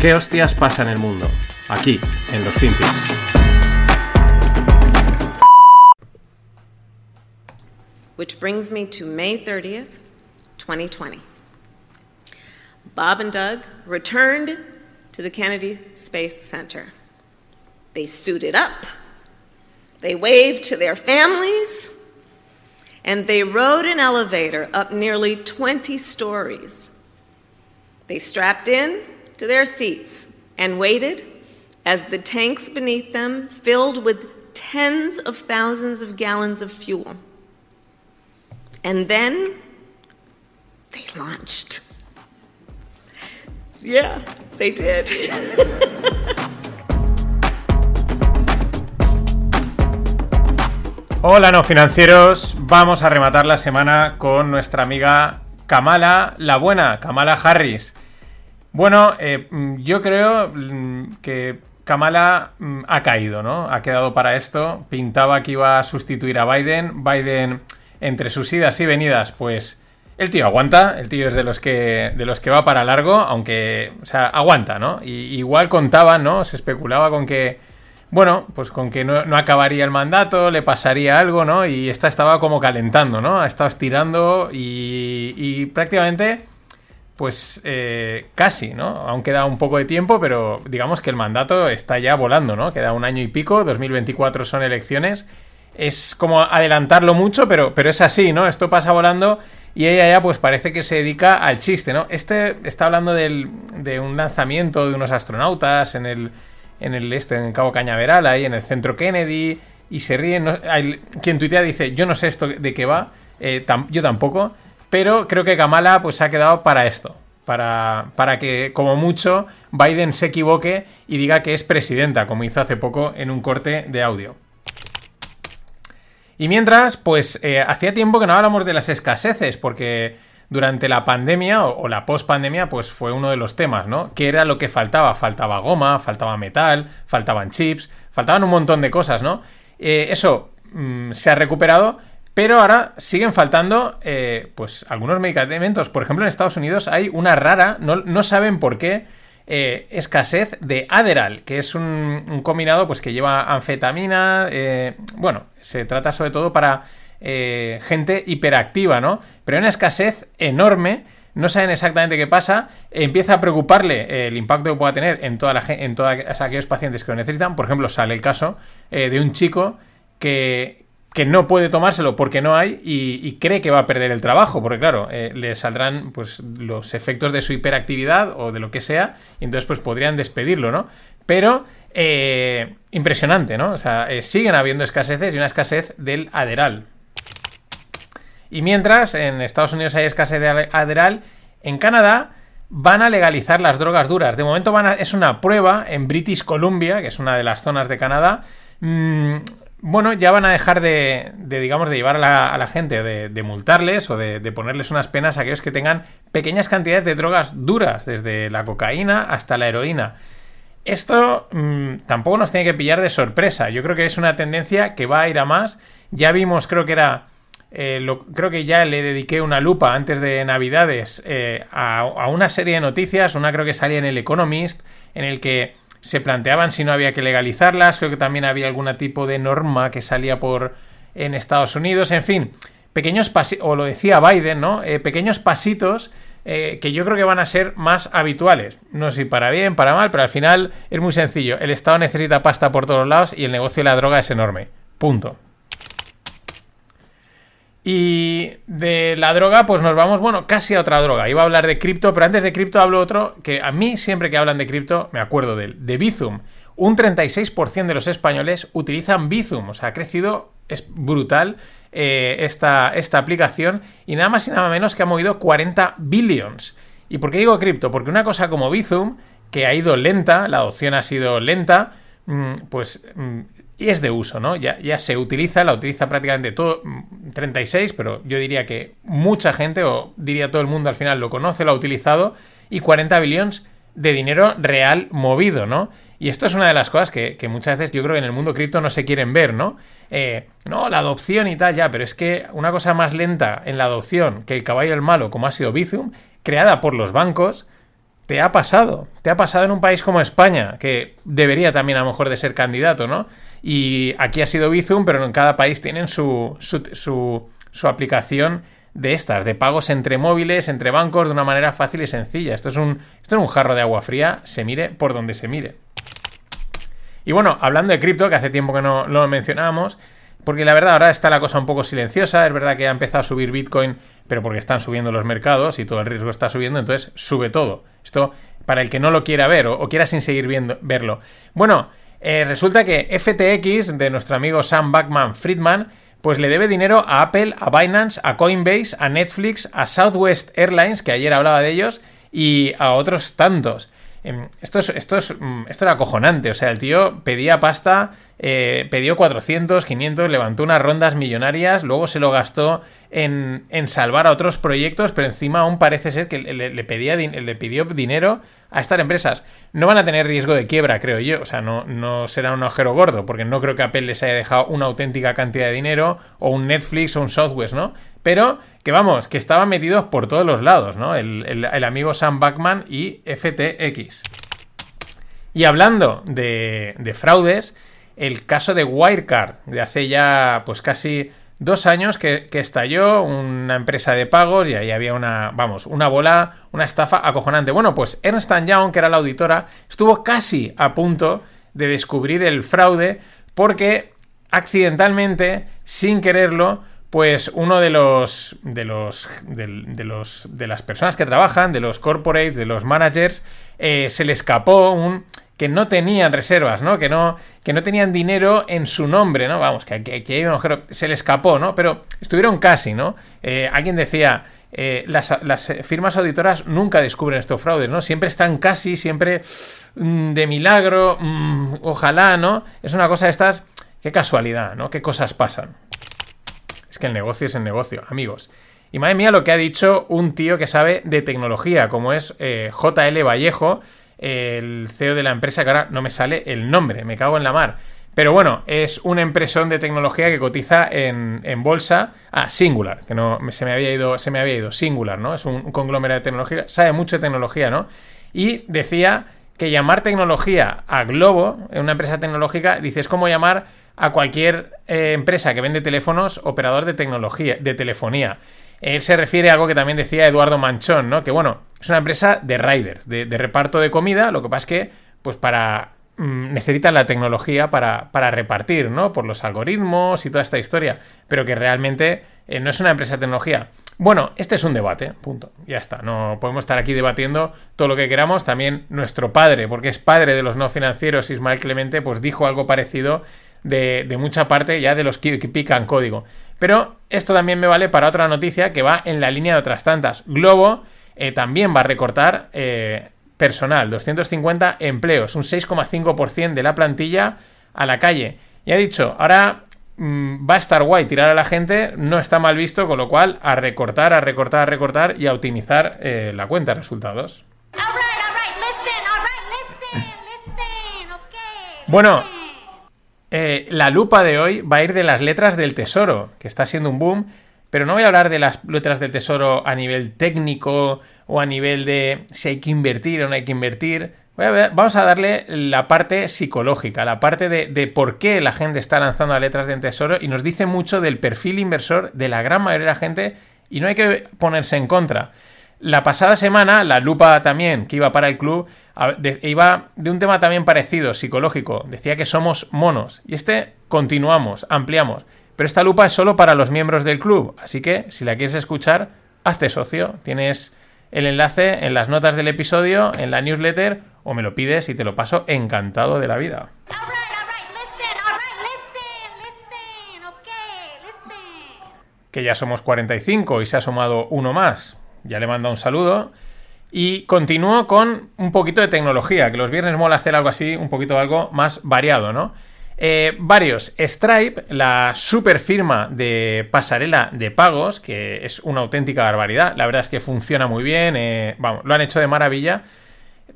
¿Qué hostias pasa en el mundo? Aquí, en los Finpics. Which brings me to May 30th, 2020. Bob and Doug returned to the Kennedy Space Center. They suited up, they waved to their families, and they rode an elevator up nearly 20 stories. They strapped in to their seats and waited as the tanks beneath them filled with tens of thousands of gallons of fuel. And then they launched. Yeah, they did. Hola no financieros, vamos a rematar la semana con nuestra amiga Kamala la buena, Kamala Harris. Bueno, eh, mm, yo creo mm, que Kamala mm, ha caído, ¿no? Ha quedado para esto, pintaba que iba a sustituir a Biden, Biden entre sus idas y venidas, pues el tío aguanta, el tío es de los que de los que va para largo, aunque, o sea, aguanta, ¿no? Y, igual contaban, ¿no? Se especulaba con que bueno, pues con que no, acabaría el mandato, le pasaría algo, ¿no? Y esta estaba como calentando, ¿no? Ha estado estirando y, prácticamente, pues eh, casi, ¿no? Aún queda un poco de tiempo, pero digamos que el mandato está ya volando, ¿no? Queda un año y pico, 2024 son elecciones. Es como adelantarlo mucho, pero, pero es así, ¿no? Esto pasa volando y ella ya pues parece que se dedica al chiste, ¿no? Este está hablando de un lanzamiento de unos astronautas en el en el este, en Cabo Cañaveral, ahí en el centro Kennedy, y se ríen. quien tuitea dice, yo no sé esto de qué va, eh, yo tampoco, pero creo que Kamala pues ha quedado para esto. Para, para, que, como mucho, Biden se equivoque y diga que es presidenta, como hizo hace poco en un corte de audio. Y mientras, pues eh, hacía tiempo que no hablamos de las escaseces, porque durante la pandemia o, la post-pandemia, pues fue uno de los temas, ¿no? ¿Qué era lo que faltaba? Faltaba goma, faltaba metal, faltaban chips, faltaban un montón de cosas, ¿no? Eh, eso mm, se ha recuperado, pero ahora siguen faltando, eh, pues, algunos medicamentos. Por ejemplo, en Estados Unidos hay una rara, no, saben por qué, eh, escasez de Adderall, que es un, combinado pues, que lleva anfetamina. bueno, se trata sobre todo para eh, gente hiperactiva, ¿no? Pero hay una escasez enorme no saben exactamente qué pasa, empieza a preocuparle eh, el impacto que pueda tener en, toda la, en todos aquellos pacientes que lo necesitan. Por ejemplo, sale el caso eh, de un chico que, que, no puede tomárselo porque no hay y, cree que va a perder el trabajo, porque claro, le saldrán pues, los efectos de su hiperactividad o de lo que sea, y entonces pues podrían despedirlo, ¿no? Pero impresionante, ¿no? O sea, siguen habiendo escaseces y una escasez del aderal. Y mientras en Estados Unidos hay escasez de Adderall, en Canadá van a legalizar las drogas duras. De momento van es una prueba en British Columbia, que es una de las zonas de Canadá. Mm, bueno, ya van a dejar de, digamos, de llevar a la, gente, de, multarles o de, ponerles unas penas a aquellos que tengan pequeñas cantidades de drogas duras, desde la cocaína hasta la heroína. Esto mm, tampoco nos tiene que pillar de sorpresa. Yo creo que es una tendencia que va a ir a más. Ya vimos, creo que era eh, creo que ya le dediqué una lupa antes de Navidades eh, a, una serie de noticias, una creo que salía en el Economist, en el que se planteaban si no había que legalizarlas, creo que también había algún tipo de norma que salía por en Estados Unidos, en fin, pequeños pasitos, o lo decía Biden, ¿no? Eh, pequeños pasitos que yo creo que van a ser más habituales. No sé si para bien, para mal, pero al final es muy sencillo. El Estado necesita pasta por todos lados y el negocio de la droga es enorme. Punto. Y de la droga, pues nos vamos, bueno, casi a otra droga. Iba a hablar de cripto, pero antes de cripto hablo otro que a mí siempre que hablan de cripto me acuerdo de de Bizum. Un 36% de los españoles utilizan Bizum, o sea, ha crecido, es brutal eh, esta, esta aplicación y nada más y nada menos que ha movido 40 billions. ¿Y por qué digo cripto? Porque una cosa como Bizum, que ha ido lenta, la adopción ha sido lenta, mm, pues mm, y es de uso, ¿no? Ya, ya se utiliza, la utiliza prácticamente todo, 36, mm, pero yo diría que mucha gente, o diría todo el mundo al final, lo conoce, lo ha utilizado, y 40 billones de dinero real movido, ¿no? Y esto es una de las cosas que, muchas veces yo creo que en el mundo cripto no se quieren ver, ¿no? Eh, no, la adopción y tal, ya, pero es que una cosa más lenta en la adopción que el caballo del malo, como ha sido Bizum, creada por los bancos, te ha pasado. Te ha pasado en un país como España, que debería también a lo mejor de ser candidato, ¿no? Y aquí ha sido Bizum, pero en cada país tienen su, su, aplicación de estas, de pagos entre móviles, entre bancos, de una manera fácil y sencilla. Esto es un, esto es un jarro de agua fría, se mire por donde se mire. Y bueno, hablando de cripto, que hace tiempo que no lo mencionábamos, porque la verdad ahora está la cosa un poco silenciosa, es verdad que ha empezado a subir Bitcoin, pero porque están subiendo los mercados y todo el riesgo está subiendo, entonces sube todo. Esto para el que no lo quiera ver o, quiera sin seguir viendo, verlo. Bueno, eh, resulta que FTX, de nuestro amigo Sam Backman Friedman, pues le debe dinero a Apple, a Binance, a Coinbase, a Netflix, a Southwest Airlines, que ayer hablaba de ellos, y a otros tantos. Em, esto, es, esto, es, mm, esto era acojonante. O sea, el tío pedía pasta, eh, pidió 400, 500, levantó unas rondas millonarias, luego se lo gastó en, salvar a otros proyectos, pero encima aún parece ser que le, pedía, le pidió dinero a estas empresas. No van a tener riesgo de quiebra, creo yo. O sea, no, no será un agujero gordo, porque no creo que Apple les haya dejado una auténtica cantidad de dinero, o un Netflix o un Southwest, ¿no? Pero que vamos, que estaban metidos por todos los lados, ¿no? El, amigo Sam Backman y FTX. Y hablando de, de, fraudes, el caso de Wirecard, de hace ya pues casi dos años que, estalló una empresa de pagos y ahí había una, vamos, una bola, una estafa acojonante. Bueno, pues Ernst Young, que era la auditora, estuvo casi a punto de descubrir el fraude porque accidentalmente, sin quererlo, pues uno de los de los de, los de las personas que trabajan, de los corporates, de los managers, eh, se le escapó un que no tenían reservas, ¿no? Que no que no tenían dinero en su nombre, ¿no? Vamos, que, que, se le escapó, ¿no? Pero estuvieron casi, ¿no? Eh, alguien decía, eh, las, firmas auditoras nunca descubren estos fraudes, ¿no? Siempre están casi, siempre mm, de milagro, mm, ojalá, ¿no? Es una cosa de estas, qué casualidad, ¿no? Qué cosas pasan que el negocio es el negocio, amigos. Y madre mía lo que ha dicho un tío que sabe de tecnología, como es eh, JL Vallejo, el CEO de la empresa, que ahora no me sale el nombre, me cago en la mar. Pero bueno, es una empresa de tecnología que cotiza en, bolsa. Ah, Singular, que no se me había ido, se me había ido. Singular, ¿no? Es un, conglomerado de tecnología, sabe mucho de tecnología, ¿no? Y decía que llamar tecnología a Globo, una empresa tecnológica, dice, es como llamar a cualquier eh, empresa que vende teléfonos operador de tecnología, de telefonía. Él se refiere a algo que también decía Eduardo Manchón, ¿no? Que bueno, es una empresa de riders, de, reparto de comida, lo que pasa es que, pues para. Mm, necesitan la tecnología para, repartir, ¿no? Por los algoritmos y toda esta historia. Pero que realmente eh, no es una empresa de tecnología. Bueno, este es un debate, punto. Ya está. No podemos estar aquí debatiendo todo lo que queramos. También nuestro padre, porque es padre de los no financieros, Ismael Clemente, pues dijo algo parecido de, mucha parte ya de los que, pican código. Pero esto también me vale para otra noticia que va en la línea de otras tantas. Globo eh, también va a recortar eh, personal, 250 empleos, un 6,5% de la plantilla a la calle. Y ha dicho, ahora mm, va a estar guay tirar a la gente, no está mal visto, con lo cual a recortar, a recortar, a recortar y a optimizar eh, la cuenta de resultados. Bueno, eh, la lupa de hoy va a ir de las letras del tesoro, que está siendo un boom, pero no voy a hablar de las letras del tesoro a nivel técnico o a nivel de si hay que invertir o no hay que invertir. vamos a darle la parte psicológica, la parte de, de, por qué la gente está lanzando a letras del tesoro y nos dice mucho del perfil inversor de la gran mayoría de la gente y no hay que ponerse en contra. La pasada semana, la lupa también que iba para el club, iba de un tema también parecido, psicológico. Decía que somos monos. Y este continuamos, ampliamos. Pero esta lupa es solo para los miembros del club. Así que, si la quieres escuchar, hazte socio. Tienes el enlace en las notas del episodio, en la newsletter, o me lo pides y te lo paso encantado de la vida. Que ya somos 45 y se ha sumado uno más ya le mando un saludo. Y continúo con un poquito de tecnología, que los viernes mola hacer algo así, un poquito algo más variado, ¿no? Eh, varios. Stripe, la super firma de pasarela de pagos, que es una auténtica barbaridad. La verdad es que funciona muy bien. Eh, vamos, lo han hecho de maravilla.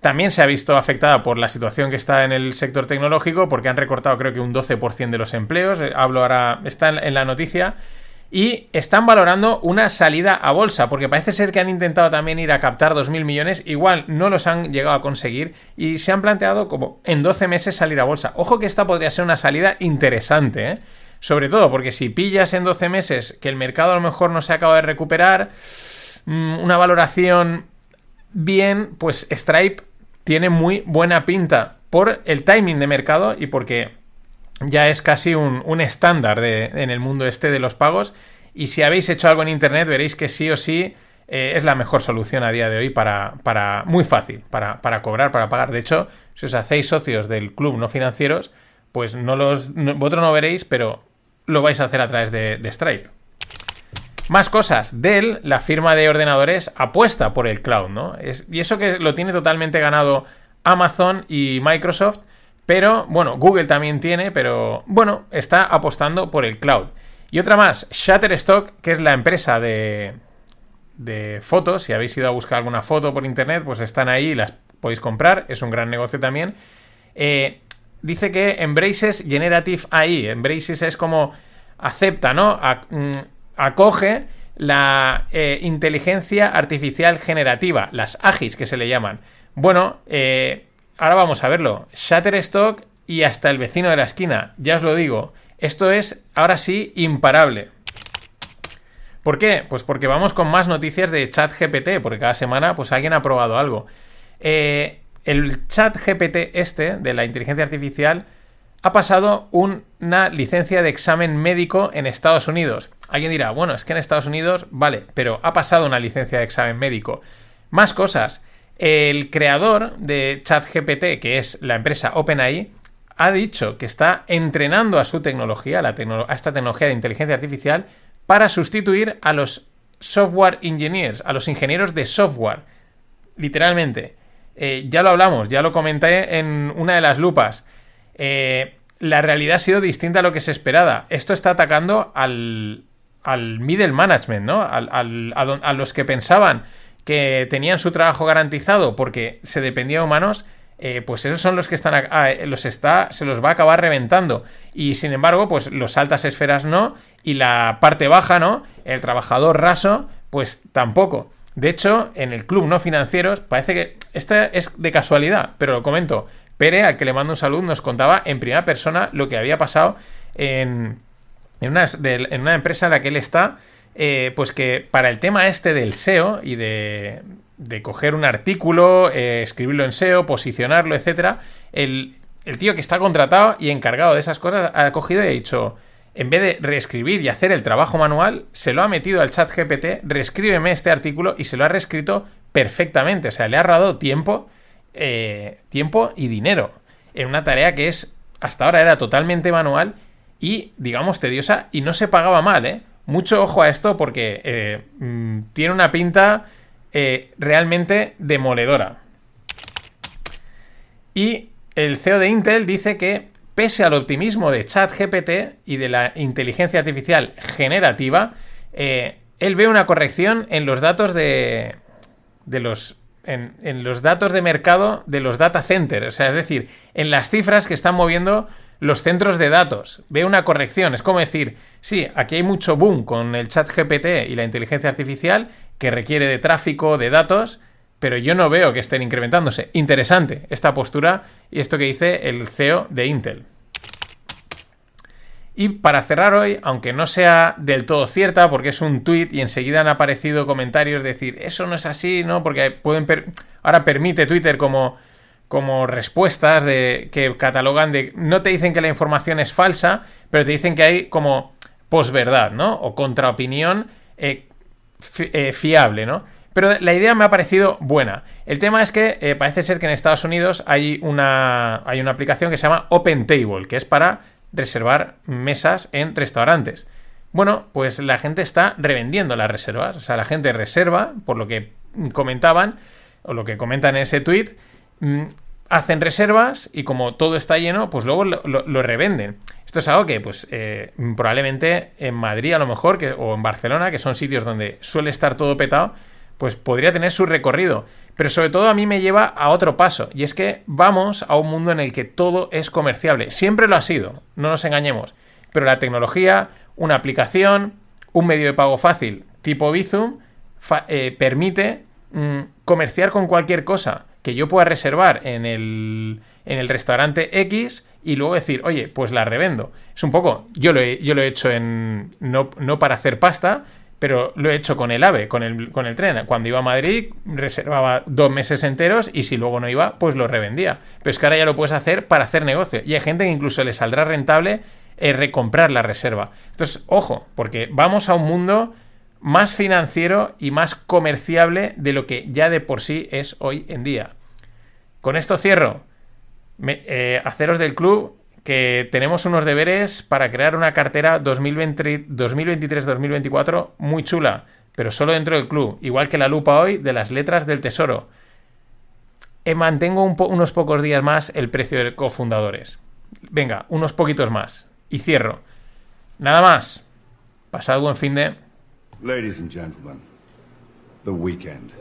También se ha visto afectada por la situación que está en el sector tecnológico, porque han recortado creo que un 12% de los empleos. Eh, hablo ahora, está en la noticia. Y están valorando una salida a bolsa, porque parece ser que han intentado también ir a captar 2.000 millones, igual no los han llegado a conseguir y se han planteado como en 12 meses salir a bolsa. Ojo que esta podría ser una salida interesante, ¿eh? Sobre todo porque si pillas en 12 meses que el mercado a lo mejor no se acaba de recuperar, mm, una valoración bien, pues Stripe tiene muy buena pinta por el timing de mercado y porque ya es casi un, estándar en el mundo este de los pagos. Y si habéis hecho algo en Internet, veréis que sí o sí eh, es la mejor solución a día de hoy para, para muy fácil, para, para, cobrar, para pagar. De hecho, si os hacéis socios del club no financieros, pues no los, vosotros no veréis, pero lo vais a hacer a través de, Stripe. Más cosas. Dell, la firma de ordenadores, apuesta por el cloud, ¿no? y eso que lo tiene totalmente ganado Amazon y Microsoft pero, bueno, Google también tiene, pero, bueno, está apostando por el cloud. Y otra más, Shutterstock, que es la empresa de, de fotos. Si habéis ido a buscar alguna foto por internet, pues están ahí y las podéis comprar. Es un gran negocio también. Eh, dice que Embraces Generative AI. Embraces es como acepta, ¿no? Mm, acoge la eh, inteligencia artificial generativa, las AGIs que se le llaman. Bueno, eh, ahora vamos a verlo. Shutterstock y hasta el vecino de la esquina. Ya os lo digo. Esto es, ahora sí, imparable. ¿Por qué? Pues porque vamos con más noticias de ChatGPT, porque cada semana pues alguien ha probado algo. Eh, el ChatGPT este, de la inteligencia artificial, ha pasado una licencia de examen médico en Estados Unidos. Alguien dirá, bueno, es que en Estados Unidos, vale, pero ha pasado una licencia de examen médico. Más cosas. El creador de ChatGPT, que es la empresa OpenAI, ha dicho que está entrenando a su tecnología, a, esta tecnología de inteligencia artificial, para sustituir a los software engineers, a los ingenieros de software. Literalmente. Eh, ya lo hablamos, ya lo comenté en una de las lupas. Eh, la realidad ha sido distinta a lo que se esperaba. Esto está atacando al, al middle management, ¿no? a los que pensaban que tenían su trabajo garantizado porque se dependía de humanos, eh, pues esos son los que están eh, los está se los va a acabar reventando. Y sin embargo pues los altas esferas no y la parte baja no el trabajador raso pues tampoco. De hecho en el club no financieros parece que esta es de casualidad pero lo comento. Pere al que le mando un saludo nos contaba en primera persona lo que había pasado en en una, en una empresa en la que él está eh, pues que para el tema este del SEO y de, de coger un artículo, eh, escribirlo en SEO, posicionarlo, etcétera, el, tío que está contratado y encargado de esas cosas ha cogido y ha dicho, en vez de reescribir y hacer el trabajo manual, se lo ha metido al chat GPT, reescríbeme este artículo y se lo ha reescrito perfectamente. O sea, le ha ahorrado tiempo, eh, tiempo y dinero en una tarea que es, hasta ahora era totalmente manual y, digamos, tediosa y no se pagaba mal, ¿eh? Mucho ojo a esto porque eh, mm, tiene una pinta eh, realmente demoledora. Y el CEO de Intel dice que, pese al optimismo de ChatGPT y de la inteligencia artificial generativa, eh, él ve una corrección en los datos de, de los en, los datos de mercado de los data centers, o sea, es decir, en las cifras que están moviendo los centros de datos. Ve una corrección. Es como decir, sí, aquí hay mucho boom con el chat GPT y la inteligencia artificial que requiere de tráfico, de datos, pero yo no veo que estén incrementándose. Interesante esta postura y esto que dice el CEO de Intel. Y para cerrar hoy, aunque no sea del todo cierta, porque es un tweet y enseguida han aparecido comentarios de decir, eso no es así, ¿no? Porque pueden ahora permite Twitter como como respuestas de que catalogan de no te dicen que la información es falsa, pero te dicen que hay como posverdad, ¿no? O contraopinión eh, eh, fiable, ¿no? Pero la idea me ha parecido buena. El tema es que eh, parece ser que en Estados Unidos hay una, hay una aplicación que se llama Open Table, que es para reservar mesas en restaurantes. Bueno, pues la gente está revendiendo las reservas. O sea, la gente reserva, por lo que comentaban, o lo que comentan en ese tweet, mm, hacen reservas y como todo está lleno, pues luego lo, revenden. Esto es algo que, pues, eh, probablemente en Madrid a lo mejor, o en Barcelona, que son sitios donde suele estar todo petado, pues podría tener su recorrido. Pero sobre todo a mí me lleva a otro paso, y es que vamos a un mundo en el que todo es comerciable. Siempre lo ha sido, no nos engañemos. Pero la tecnología, una aplicación, un medio de pago fácil tipo Bizum eh, permite mm, comerciar con cualquier cosa que yo pueda reservar en el, en el restaurante X y luego decir, oye, pues la revendo. Es un poco, yo lo he, yo lo he hecho en, no, no para hacer pasta, pero lo he hecho con el AVE, con el, con el tren. Cuando iba a Madrid, reservaba dos meses enteros y si luego no iba, pues lo revendía. Pero es que ahora ya lo puedes hacer para hacer negocio. Y hay gente que incluso le saldrá rentable eh, recomprar la reserva. Entonces, ojo, porque vamos a un mundo más financiero y más comerciable de lo que ya de por sí es hoy en día. Con esto cierro. Eh, haceros del club que tenemos unos deberes para crear una cartera 2023-2024 muy chula, pero solo dentro del club, igual que la lupa hoy de las letras del tesoro. Eh, mantengo unos pocos días más el precio de cofundadores. Venga, unos poquitos más. Y cierro. Nada más. Pasad buen fin de... Ladies and gentlemen, the weekend.